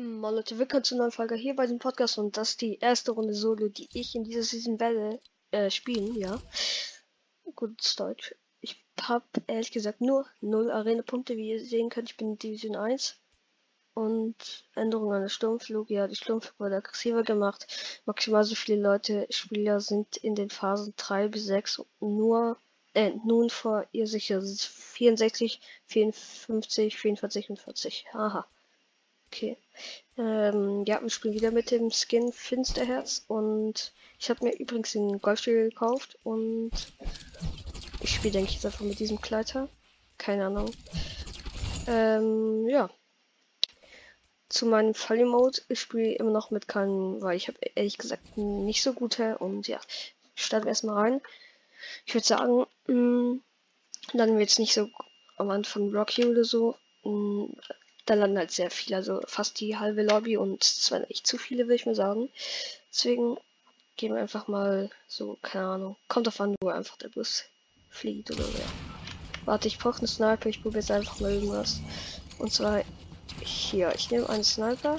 Mal Leute, willkommen zu einer neuen Folge hier bei dem Podcast und das ist die erste Runde Solo, die ich in dieser Season werde äh, spielen, ja. Gutes Deutsch. Ich habe ehrlich gesagt nur 0 Arena-Punkte, wie ihr sehen könnt. Ich bin in Division 1 und Änderung an der Sturmflug. Ja, die Sturmflug wurde aggressiver gemacht. Maximal so viele Leute, Spieler sind in den Phasen 3 bis 6 nur äh, nun vor ihr sicher 64, 54, 44 und 40. Haha. Okay. Ähm, ja, wir spielen wieder mit dem Skin Finsterherz und ich habe mir übrigens den Golfspiel gekauft und ich spiele, denke ich, jetzt einfach mit diesem Kleider. Keine Ahnung. Ähm, ja. Zu meinem Folly Mode, ich spiele immer noch mit keinem, weil ich habe ehrlich gesagt nicht so gute und ja, starten wir erstmal rein. Ich würde sagen, mh, mm, dann wird es nicht so am Anfang Rocky oder so. Mh, mm, da landen halt sehr viele, also fast die halbe Lobby und es waren echt zu viele, würde ich mal sagen. Deswegen gehen wir einfach mal so, keine Ahnung, kommt auf an, wo einfach der Bus fliegt oder so. Warte, ich brauche einen Sniper, ich probiere jetzt einfach mal irgendwas. Und zwar hier, ich nehme einen Sniper.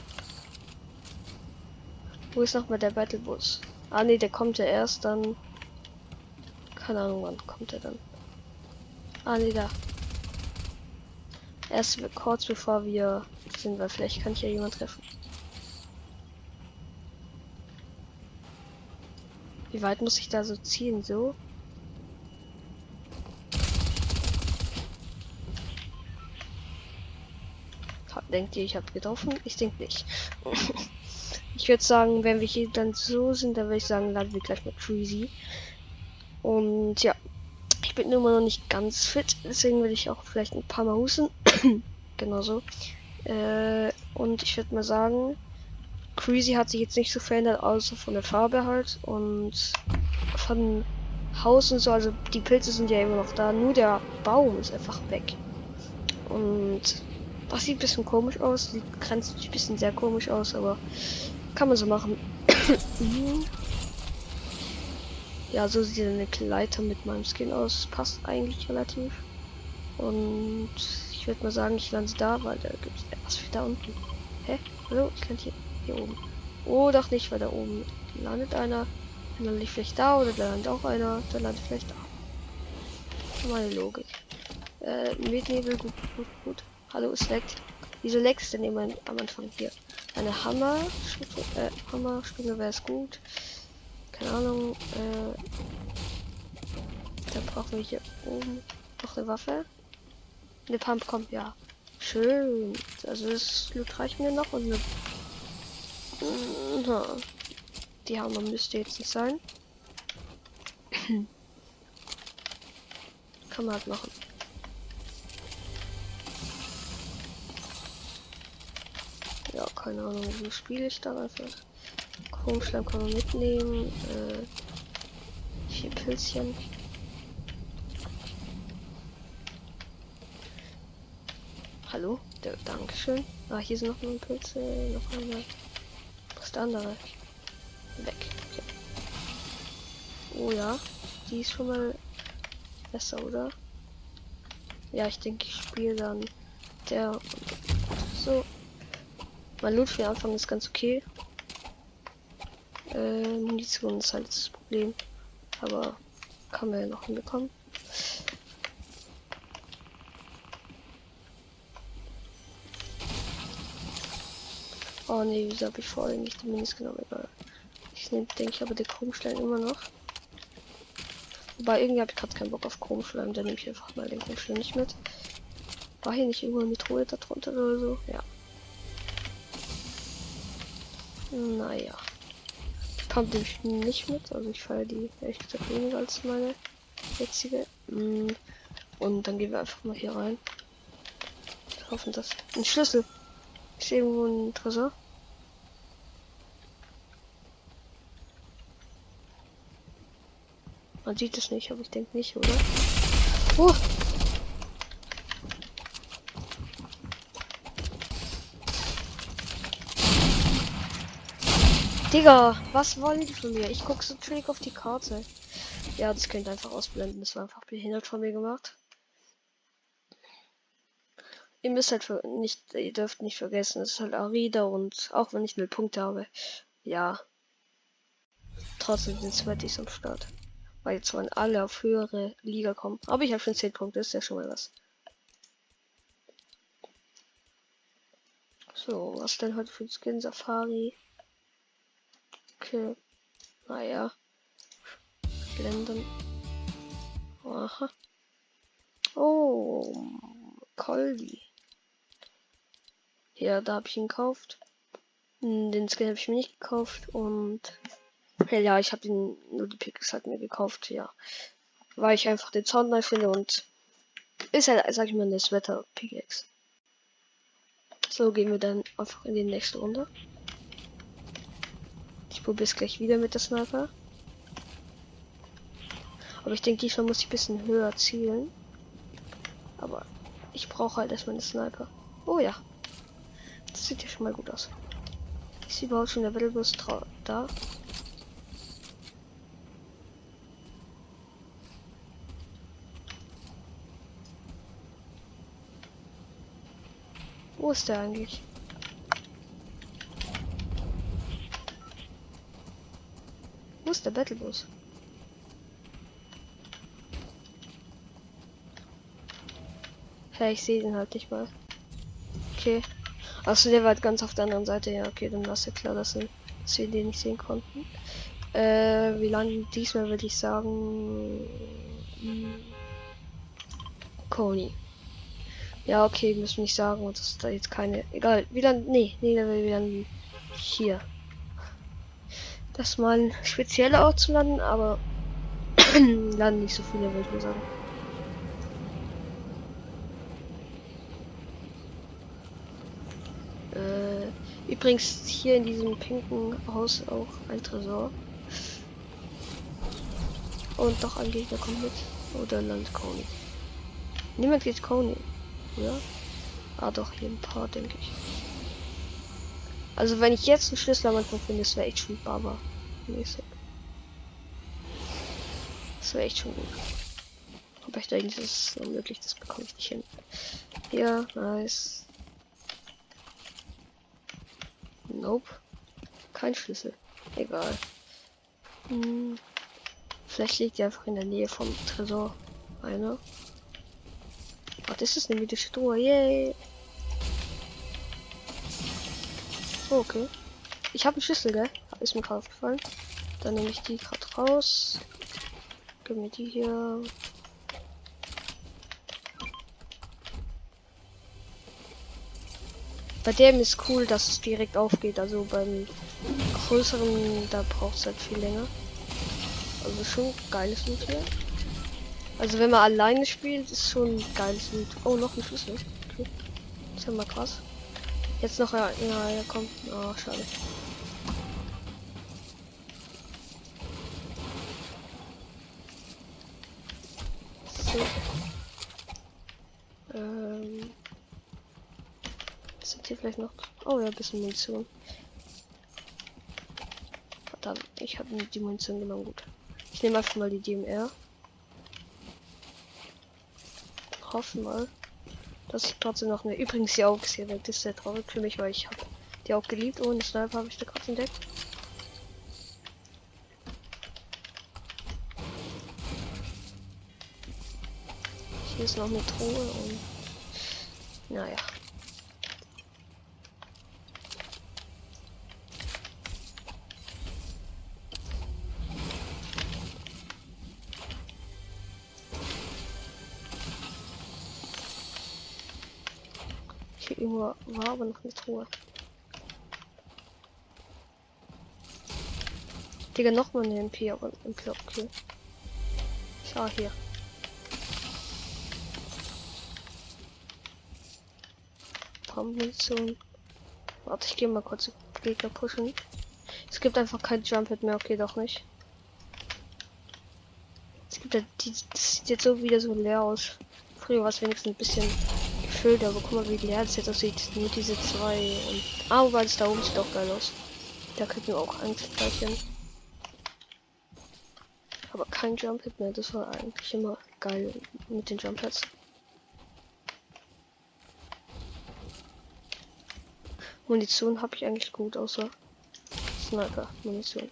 Wo ist nochmal der Battlebus? Ah ne, der kommt ja erst dann. Keine Ahnung, wann kommt er dann. Ah ne, da. Erst kurz bevor wir sind, weil vielleicht kann ich ja jemand treffen. Wie weit muss ich da so ziehen? So? Denkt ihr, ich habe getroffen? Ich denke nicht. ich würde sagen, wenn wir hier dann so sind, dann würde ich sagen, laden wir gleich mit Treasy. Und ja, bin immer noch nicht ganz fit, deswegen will ich auch vielleicht ein paar Mal husten. Genauso. Äh, und ich würde mal sagen, Crazy hat sich jetzt nicht so verändert, außer von der Farbe halt. Und von Haus und so, also die Pilze sind ja immer noch da, nur der Baum ist einfach weg. Und das sieht ein bisschen komisch aus, sieht grenzt ein bisschen sehr komisch aus, aber kann man so machen. Ja, so sieht eine Leiter mit meinem Skin aus. Passt eigentlich relativ. Und ich würde mal sagen, ich lande da, weil da gibt es was für da unten. Hä? Hallo? Ich lande hier, hier oben. Oh, doch nicht, weil da oben landet einer. Dann lande ich vielleicht da oder da landet auch einer. Dann landet vielleicht da. Meine Logik. Äh, Nebel, gut, gut, gut. Hallo, es leckt. Wieso leckt es denn immer am Anfang hier? Eine Hammer, äh, Hammer, wäre es gut. Keine Ahnung. Äh, da brauchen wir hier oben noch eine Waffe. Eine Pump kommt, ja. Schön. Also das Loot reicht mir noch und eine. Mhm. Die Hammer müsste jetzt nicht sein. Kann man halt machen. Ja, keine Ahnung, wie spiele ich da einfach. Chromschleim kann man mitnehmen. Äh, vier Pilzchen. Hallo? Der, Dankeschön. Ah, hier sind noch ein Pilze. Noch einer. Was ist der andere? Weg. Okay. Oh ja. Die ist schon mal besser, oder? Ja, ich denke, ich spiele dann der so. Mein Loot für den Anfang ist ganz okay. Äh, Munition ist halt das Problem. Aber kann man ja noch hinbekommen. Oh ne, wieso habe ich vorhin nicht den Minis genommen? Egal. Ich nehme, denke ich, aber der Chromschleim immer noch. Wobei irgendwie habe ich gerade keinen Bock auf Chromschleim, dann nehme ich einfach mal den Chromschleim nicht mit. War hier nicht irgendwo eine Truhe da drunter oder so? Ja. Naja. Pump ich nicht mit, also ich feiere die ehrlich gesagt weniger als meine jetzige. Mm. Und dann gehen wir einfach mal hier rein. Hoffen, dass ein Schlüssel. Sehe irgendwo ein Tresor. Man sieht es nicht, aber ich denke nicht, oder? Oh! Digga, was wollen die von mir? Ich gucke so trick auf die Karte. Ja, das könnt ihr einfach ausblenden. Das war einfach behindert von mir gemacht. ihr müsst halt nicht, ihr dürft nicht vergessen, es ist halt Arida und auch wenn ich null Punkte habe, ja. Trotzdem sind Sweaties am Start. Weil jetzt wollen alle auf höhere Liga kommen. Aber ich habe schon 10 Punkte, ist ja schon mal was. So, was denn heute für Skin Safari? Okay. Naja. Blenden. Aha. Oh. Colby. Ja, da habe ich ihn gekauft. Hm, den Skin habe ich mir nicht gekauft und ja, ich habe den nur die Picks halt mir gekauft, ja. Weil ich einfach den Sound neu finde und ist halt, sag ich mal, das Wetter Pickaxe. So gehen wir dann einfach in die nächste Runde. Ich probiere es gleich wieder mit der Sniper. Aber ich denke, diesmal muss ich ein bisschen höher zielen. Aber ich brauche halt erstmal eine Sniper. Oh ja. Das sieht ja schon mal gut aus. Ist überhaupt schon der Battlebus da? Wo ist der eigentlich? Wo ist der Battlebus? Hey, ich sehe den halt nicht mal. Okay. Achso, der war halt ganz auf der anderen Seite. Ja, okay, dann war es ja klar, dass, dass wir den nicht sehen konnten. Äh, wie lange diesmal würde ich sagen. Coney. Ja, okay, müssen nicht sagen, und das ist da jetzt keine. Egal, wieder. Nee, nee, da will wieder hier. Das mal ein spezieller Ort zu landen, aber landen nicht so viele, würde ich mal sagen. Äh, übrigens hier in diesem pinken Haus auch ein Tresor. Und doch ein Gegner kommt mit. Oder Land Coney. Niemand geht Coney. Ja. Ah, doch, hier ein paar, denke ich. Also, wenn ich jetzt einen Schlüssel am Anfang finde, das wäre echt schon Baba. Mäßig. Das wäre echt schon gut. Aber ich denke, das ist unmöglich, das bekomme ich nicht hin. Ja, nice. Nope. Kein Schlüssel. Egal. Hm. Vielleicht liegt er einfach in der Nähe vom Tresor. Einer. Ach, das ist eine mythische Truhe. Yay. Oh, okay. Ich habe einen Schlüssel, gell? Ist mir gerade aufgefallen. Dann nehme ich die gerade raus. Gib mir die hier. Bei dem ist cool, dass es direkt aufgeht. Also beim größeren, da braucht es halt viel länger. Also schon geiles Loot hier. Also wenn man alleine spielt, ist schon geiles Lied. Oh, noch ein Schlüssel. Okay. Ist ja mal krass. Jetzt noch ja, ja, ja kommt. Oh, schade. So. Ähm. Sind hier vielleicht noch. Oh ja, ein bisschen Munition. Verdammt, ich habe die Munition genommen. Gut. Ich nehme einfach mal die DMR hoffen mal, dass ich trotzdem noch eine. Übrigens, die Augen ist hier. Das ist sehr traurig für mich, weil ich habe die auch geliebt. Ohne Sniper habe ich da gerade entdeckt. Hier ist noch eine Truhe und. Naja. Noch eine Truhe. Digga, nochmal eine MP, aber MP, okay. Schau hier. Munition. Warte, ich gehe mal kurz Gegner pushen. Es gibt einfach kein Jump mehr, okay, doch nicht. Es gibt ja die, das sieht jetzt so wieder so leer aus. Früher war es wenigstens ein bisschen gefüllt, aber guck mal, wie leer es jetzt aussieht. Nur diese zwei. Und, ah, weil es da oben sieht auch geil aus. Da könnten wir auch Angst gleichen. Aber kein Jump Hit mehr. Das war eigentlich immer geil mit den Jump Hits. Munition habe ich eigentlich gut, außer Sniper-Munition.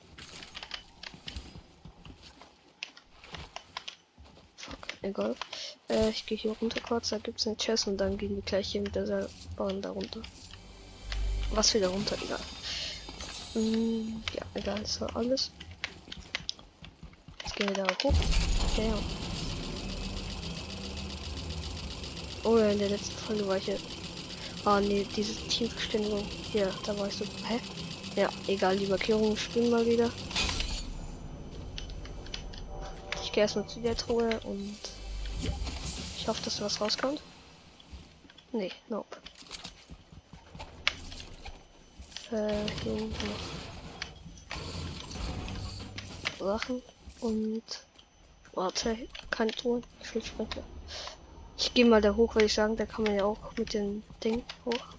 Fuck, egal. Äh, ich gehe hier runter kurz, da gibt es eine Chest und dann gehen wir gleich hier mit der Bahn da runter. Was wieder runter, egal. Hm, ja, egal, das war alles. Jetzt gehen wir da hoch. Okay, ja. Oh ja, in der letzten Folge war ich ja. Ah nee, diese Teamverständigung. Ja, da war ich so. Hä? Ja, egal, die Markierungen spielen mal wieder. Ich gehe erstmal zu der Truhe und ich hoffe, dass was rauskommt. Nee, nope. Äh, hier noch Sachen und warte, keine Truhe, ich will Sprinkler. Ich gehe mal da hoch, würde ich sagen. Da kann man ja auch mit dem Ding hoch.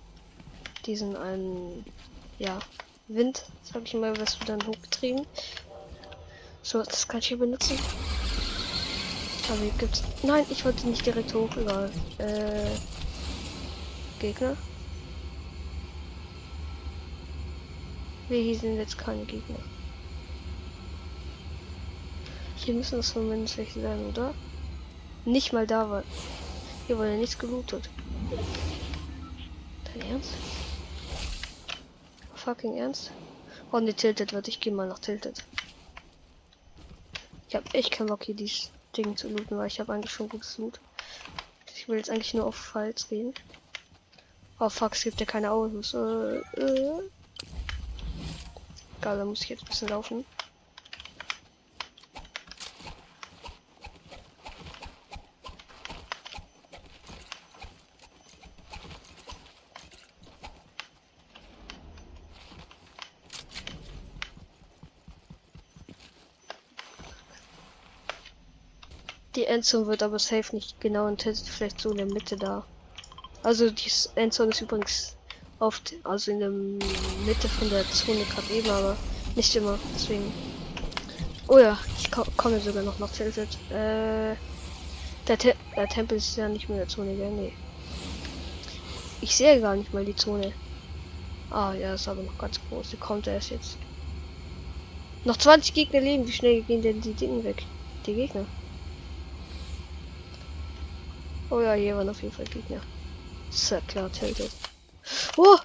Diesen einen, ja, Wind, sag ich mal, was du dann hochgetrieben. So, das kann ich hier benutzen. Aber hier gibt's. Nein, ich wollte nicht direkt hoch, egal. Äh. Gegner. Wir hier sind jetzt keine Gegner. Hier müssen es zumindest welche sein, oder? Nicht mal da war. Hier wurde nichts gelootet. Dein Ernst? Fucking Ernst? Oh ne, Tilted wird. Ich gehe mal nach Tilted. Ich habe echt keinen Bock hier dieses Ding zu looten, weil ich habe eigentlich schon gutes Loot. Ich will jetzt eigentlich nur auf Falls gehen. Oh fuck, es gibt ja keine Autos. Äh, äh. Egal, da muss ich jetzt ein bisschen laufen. Die Endzone wird aber safe nicht genau in vielleicht so in der Mitte da. Also die Endzone ist übrigens oft, also in der Mitte von der Zone gerade eben, aber nicht immer. Deswegen. Oh ja, ich ko komme sogar noch nach Tilted. Äh, der, Te der Tempel ist ja nicht mehr der Zone, gell? Nee. Ich sehe gar nicht mal die Zone. Ah, ja, ist aber noch ganz groß. Die kommt erst jetzt. Noch 20 Gegner leben. Wie schnell gehen denn die Dinge weg? Die Gegner. Oh ja, hier waren auf jeden Fall Gegner. Ist ja klar, tilted. Oh!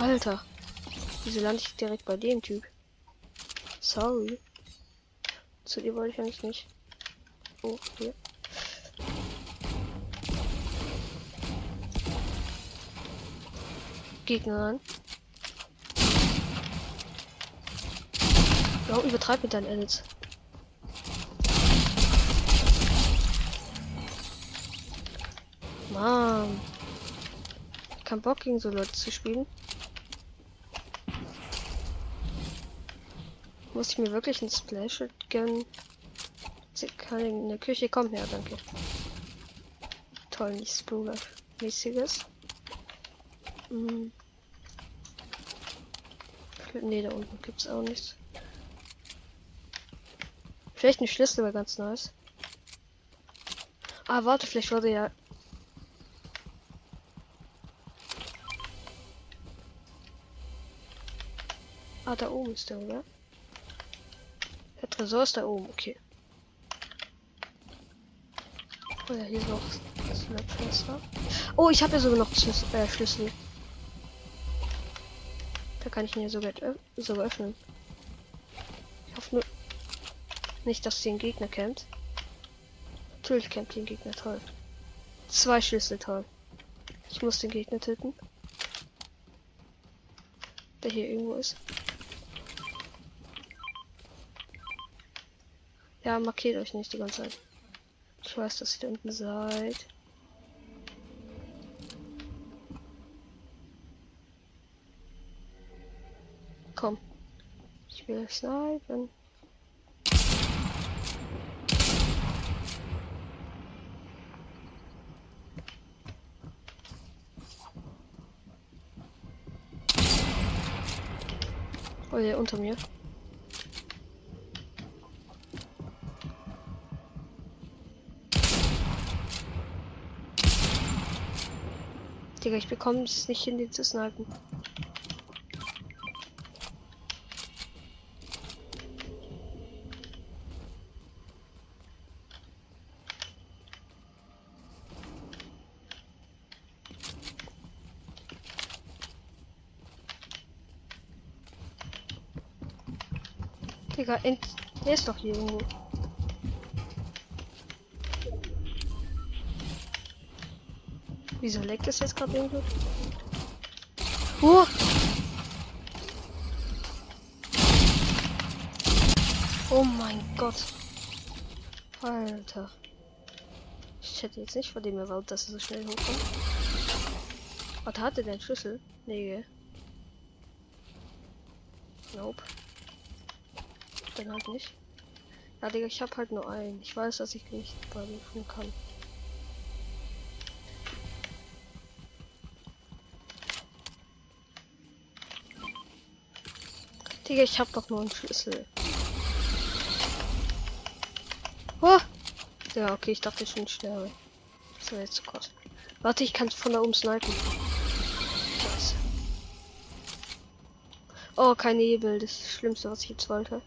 Alter. Wieso lande ich direkt bei dem Typ? Sorry. Zu dir wollte ich eigentlich nicht. Oh, hier. Gegner an. Warum übertreib mit deinen Edits? Mann. Kein Bock gegen so Leute zu spielen. Muss ich mir wirklich ein Splash gönnen? Kann in der Küche kommen, ja, danke. Toll, nichts Bruder-mäßiges. Hm. Ne, da unten gibt's auch nichts. Vielleicht ein Schlüssel wäre ganz nice. Ah, warte, vielleicht wurde ja Ah, da oben ist der, oder? Der Tresor ist da oben, okay. Oh ja, hier ist noch das Fenster. Oh, ich habe ja sogar noch Schlüssel, äh, Schlüssel. Da kann ich ihn ja sogar, sogar öffnen. Ich hoffe nur nicht, dass sie den Gegner kennt. Natürlich kennt den Gegner toll. Zwei Schlüssel toll. Ich muss den Gegner töten. Der hier irgendwo ist. Ja, markiert euch nicht die ganze Zeit. Ich weiß, dass ihr da unten seid. Komm. Ich will snipen. Oh ja, unter mir. Digga, ich bekomme es nicht hin, den zu snipen. Digga, er ist doch hier irgendwo. Wieso leckt es jetzt gerade irgendwo? Uh! Oh mein Gott. Alter. Ich hätte jetzt nicht vor dem erwartet, dass er so schnell hochkommt. Was hatte der Schlüssel? Nee. Nope. Dann halt nicht. Ja, Digga, ich hab halt nur einen. Ich weiß, dass ich nicht beiden kann. Digga, ich hab doch nur einen Schlüssel. Oh! Ja, okay, ich dachte schon, sterbe. Das war jetzt zu kurz. Warte, ich kann von da oben snipen. Nice. Oh, kein Nebel. Das ist das Schlimmste, was ich jetzt wollte.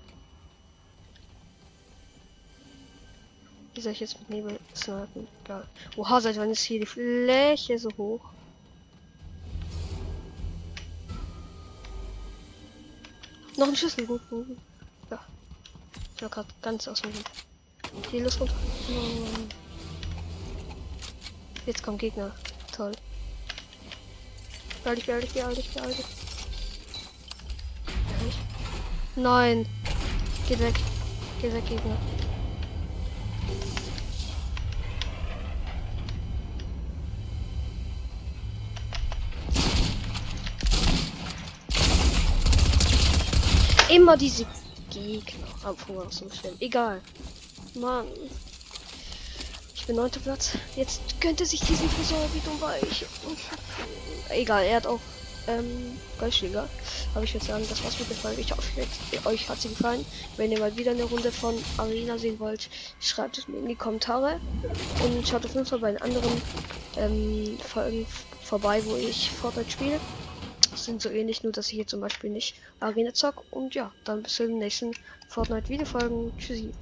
Wie soll ich jetzt mit Nebel snipen? Egal. Oha, seit wann ist hier die Fläche so hoch? Noch ein Schlüssel. Ja. Ich war gerade ganz aus dem Hier, los runter. Jetzt kommt Gegner. Toll. Beeil dich, beeil dich, beeil dich, beeil dich. Nein. Geht weg. Geht weg, Gegner. Immer diese Gegner. Obwohl, auch so schlimm. Egal. Mann. Ich bin neunter Platz. Jetzt könnte sich diesen Frisur, wie dumm war ich. Egal, er hat auch ähm, Goldschläger. Aber ich würde sagen, das war's mit der Folge. Ich hoffe, euch hat sie gefallen. Wenn ihr mal wieder eine Runde von Arena sehen wollt, schreibt es mir in die Kommentare. Und schaut auf jeden Fall bei den anderen ähm, Folgen vorbei, wo ich Fortnite spiele sind so ähnlich, nur dass ich hier zum Beispiel nicht Arena zock. Und ja, dann bis zum nächsten Fortnite Videofolgen. Tschüssi.